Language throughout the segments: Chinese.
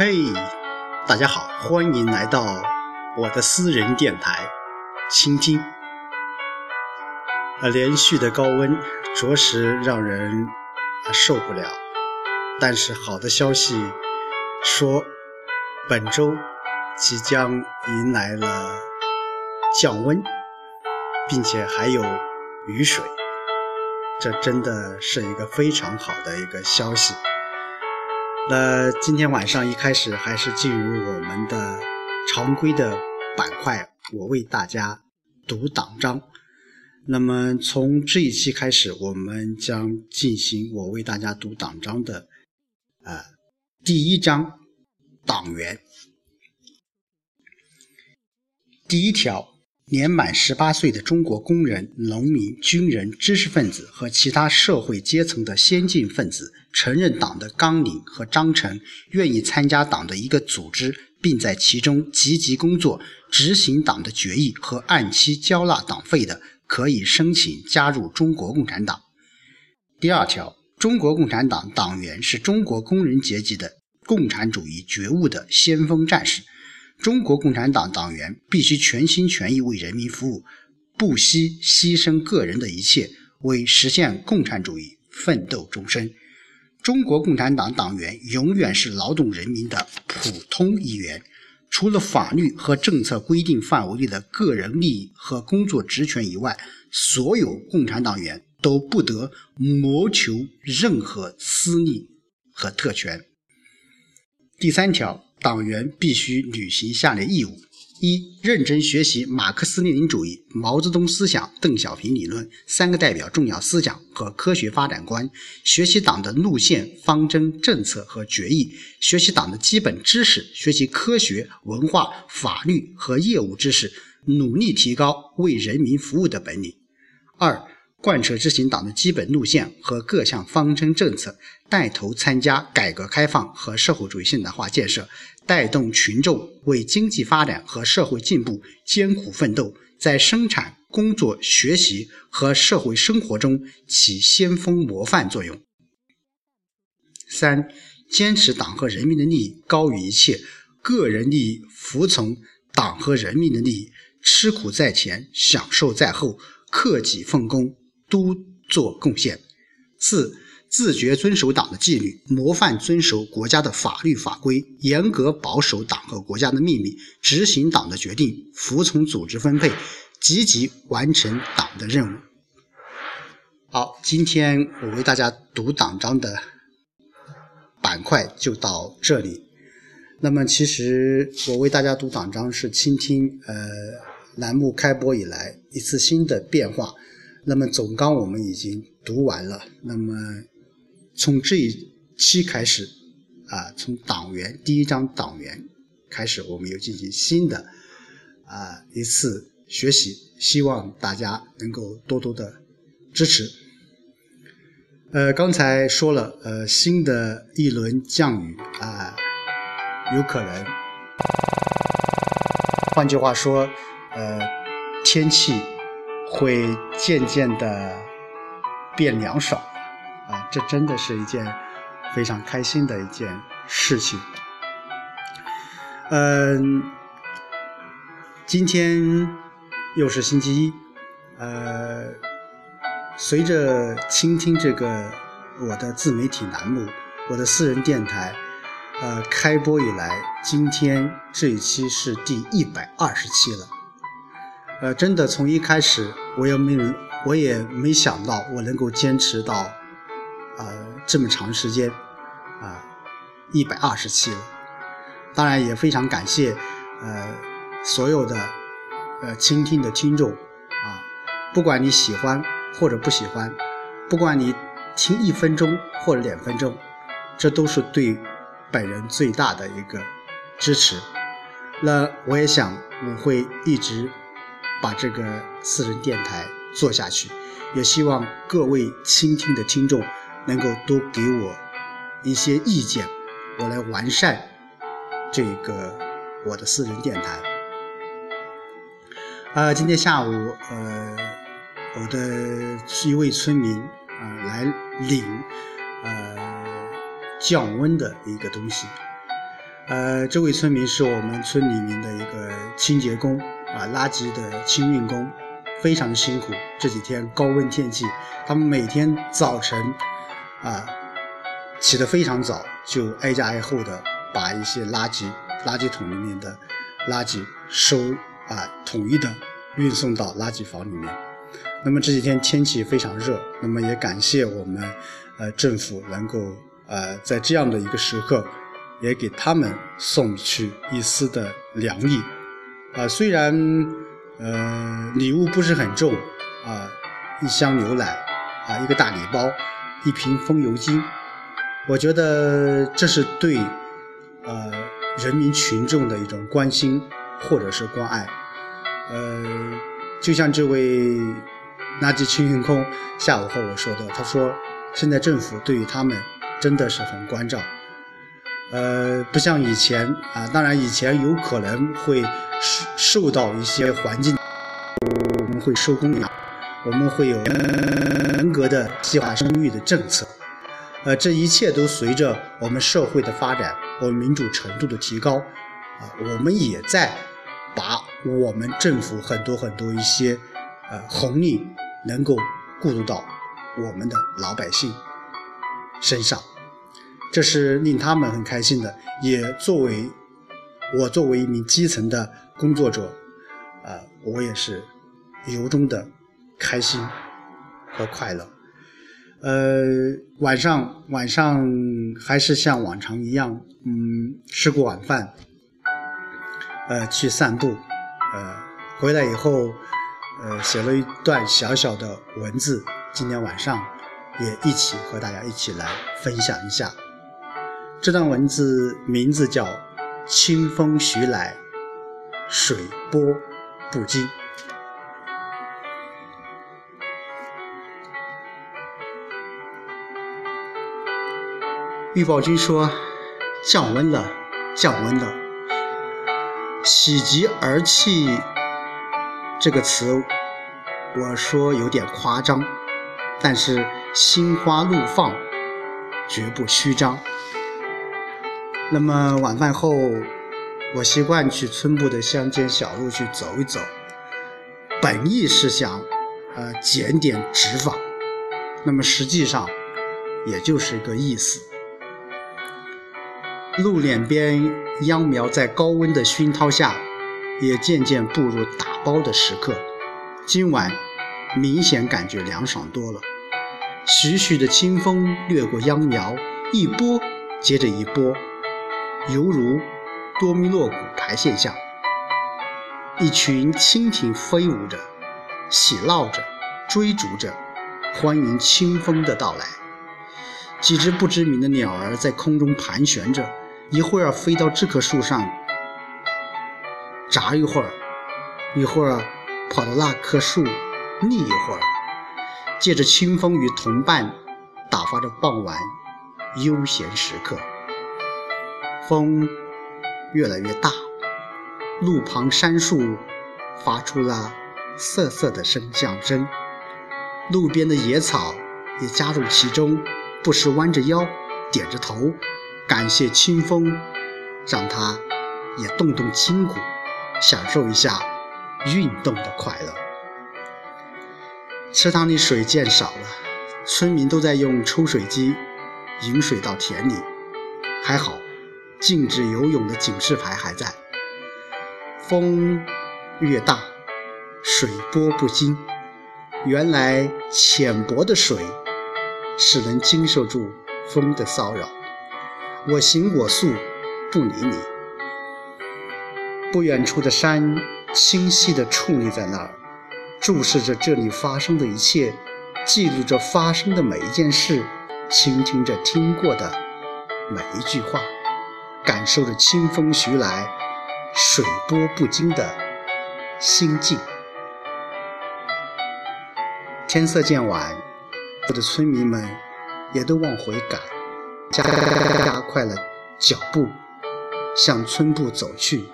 嘿，大家好，欢迎来到我的私人电台，倾听。啊，连续的高温着实让人啊受不了。但是好的消息说，本周即将迎来了降温，并且还有雨水，这真的是一个非常好的一个消息。那今天晚上一开始还是进入我们的常规的板块，我为大家读党章。那么从这一期开始，我们将进行我为大家读党章的啊第一章党员第一条。年满十八岁的中国工人、农民、军人、知识分子和其他社会阶层的先进分子，承认党的纲领和章程，愿意参加党的一个组织，并在其中积极工作、执行党的决议和按期交纳党费的，可以申请加入中国共产党。第二条，中国共产党党员是中国工人阶级的共产主义觉悟的先锋战士。中国共产党党员必须全心全意为人民服务，不惜牺牲个人的一切，为实现共产主义奋斗终身。中国共产党党员永远是劳动人民的普通一员，除了法律和政策规定范围内的个人利益和工作职权以外，所有共产党员都不得谋求任何私利和特权。第三条。党员必须履行下列义务：一、认真学习马克思列宁主义、毛泽东思想、邓小平理论三个代表重要思想和科学发展观，学习党的路线、方针、政策和决议，学习党的基本知识，学习科学、文化、法律和业务知识，努力提高为人民服务的本领。二、贯彻执行党的基本路线和各项方针政策，带头参加改革开放和社会主义现代化建设，带动群众为经济发展和社会进步艰苦奋斗，在生产、工作、学习和社会生活中起先锋模范作用。三、坚持党和人民的利益高于一切，个人利益服从党和人民的利益，吃苦在前，享受在后，克己奉公。都做贡献。四、自觉遵守党的纪律，模范遵守国家的法律法规，严格保守党和国家的秘密，执行党的决定，服从组织分配，积极完成党的任务。好，今天我为大家读党章的板块就到这里。那么，其实我为大家读党章是倾听呃栏目开播以来一次新的变化。那么总纲我们已经读完了，那么从这一期开始，啊，从党员第一章党员开始，我们又进行新的啊一次学习，希望大家能够多多的支持。呃，刚才说了，呃，新的一轮降雨啊，有可能，换句话说，呃，天气。会渐渐的变凉爽，啊，这真的是一件非常开心的一件事情。嗯，今天又是星期一，呃，随着倾听这个我的自媒体栏目，我的私人电台，呃，开播以来，今天这一期是第一百二十期了。呃，真的从一开始，我也没我也没想到我能够坚持到，呃，这么长时间，啊，一百二十期了。当然也非常感谢，呃，所有的，呃，倾听的听众，啊，不管你喜欢或者不喜欢，不管你听一分钟或者两分钟，这都是对本人最大的一个支持。那我也想我会一直。把这个私人电台做下去，也希望各位倾听的听众能够多给我一些意见，我来完善这个我的私人电台。呃，今天下午，呃，我的一位村民啊来领呃降温的一个东西，呃，这位村民是我们村里面的一个清洁工啊，垃圾的清运工，非常辛苦。这几天高温天气，他们每天早晨啊起得非常早，就挨家挨户的把一些垃圾垃圾桶里面的垃圾收啊，统一的运送到垃圾房里面。那么这几天天气非常热，那么也感谢我们呃政府能够呃在这样的一个时刻，也给他们送去一丝的凉意。啊，虽然呃礼物不是很重啊，一箱牛奶啊，一个大礼包，一瓶风油精，我觉得这是对呃人民群众的一种关心或者是关爱。呃，就像这位。垃圾清运工下午和我说的，他说现在政府对于他们真的是很关照，呃，不像以前啊，当然以前有可能会受受到一些环境，我们会收公粮，我们会有严格的计划生育的政策，呃，这一切都随着我们社会的发展，我们民主程度的提高，啊，我们也在把我们政府很多很多一些呃红利。能够过渡到我们的老百姓身上，这是令他们很开心的。也作为我作为一名基层的工作者，呃，我也是由衷的开心和快乐。呃，晚上晚上还是像往常一样，嗯，吃过晚饭，呃，去散步，呃，回来以后。呃，写了一段小小的文字，今天晚上也一起和大家一起来分享一下。这段文字名字叫《清风徐来，水波不惊》。预报君说降温了，降温了，喜极而泣。这个词，我说有点夸张，但是心花怒放，绝不虚张。那么晚饭后，我习惯去村部的乡间小路去走一走，本意是想，呃，检点纸坊，那么实际上，也就是一个意思。路两边秧苗在高温的熏陶下，也渐渐步入打。包的时刻，今晚明显感觉凉爽多了。徐徐的清风掠过秧苗，一波接着一波，犹如多米诺骨牌现象。一群蜻蜓飞舞着，喜闹着，追逐着，欢迎清风的到来。几只不知名的鸟儿在空中盘旋着，一会儿飞到这棵树上，眨一会儿。一会儿跑到那棵树立一会儿，借着清风与同伴打发着傍晚悠闲时刻。风越来越大，路旁杉树发出了瑟瑟的声响声，路边的野草也加入其中，不时弯着腰，点着头，感谢清风，让它也动动筋骨，享受一下。运动的快乐。池塘里水渐少了，村民都在用抽水机引水到田里。还好，禁止游泳的警示牌还在。风越大，水波不惊。原来浅薄的水是能经受住风的骚扰。我行我素，不理你。不远处的山。清晰地矗立在那儿，注视着这里发生的一切，记录着发生的每一件事，倾听着听过的每一句话，感受着清风徐来，水波不惊的心境。天色渐晚，我的村民们也都往回赶，加加快了脚步，向村部走去。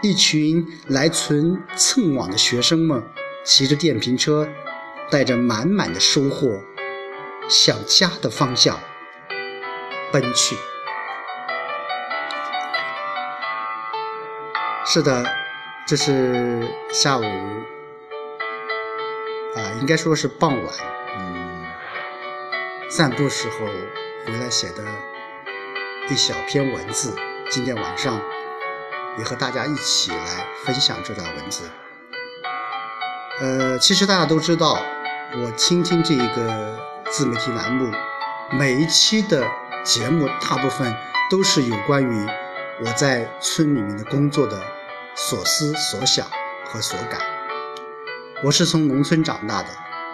一群来村蹭网的学生们骑着电瓶车，带着满满的收获，向家的方向奔去。是的，这是下午啊，应该说是傍晚，嗯，散步时候回来写的一小篇文字。今天晚上也和大家一起来分享这段文字。呃，其实大家都知道，我倾听这一个自媒体栏目，每一期的节目大部分都是有关于我在村里面的工作的所思所想和所感。我是从农村长大的，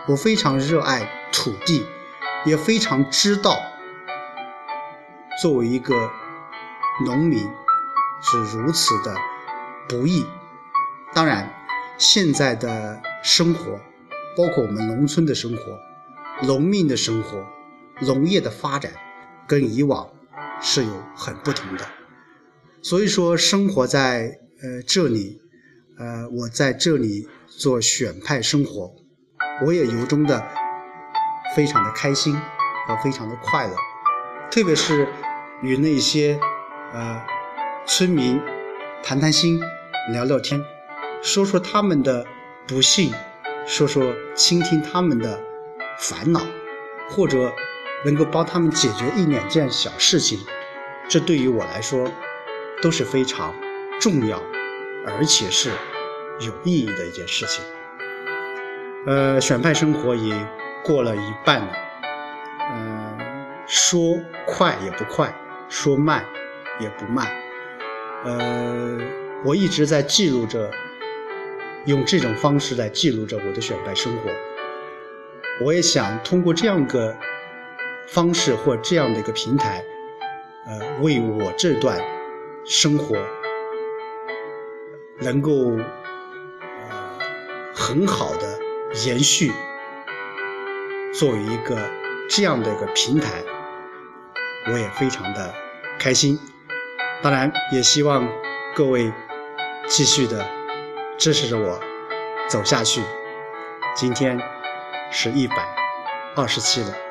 我非常热爱土地，也非常知道作为一个。农民是如此的不易。当然，现在的生活，包括我们农村的生活、农民的生活、农业的发展，跟以往是有很不同的。所以说，生活在呃这里，呃，我在这里做选派生活，我也由衷的非常的开心和非常的快乐，特别是与那些。呃，村民谈谈心，聊聊天，说说他们的不幸，说说倾听他们的烦恼，或者能够帮他们解决一两件小事情，这对于我来说都是非常重要，而且是有意义的一件事情。呃，选派生活也过了一半了，嗯，说快也不快，说慢。也不慢，呃，我一直在记录着，用这种方式来记录着我的选派生活。我也想通过这样个方式或这样的一个平台，呃，为我这段生活能够呃很好的延续，作为一个这样的一个平台，我也非常的开心。当然，也希望各位继续的支持着我走下去。今天是一百二十七了。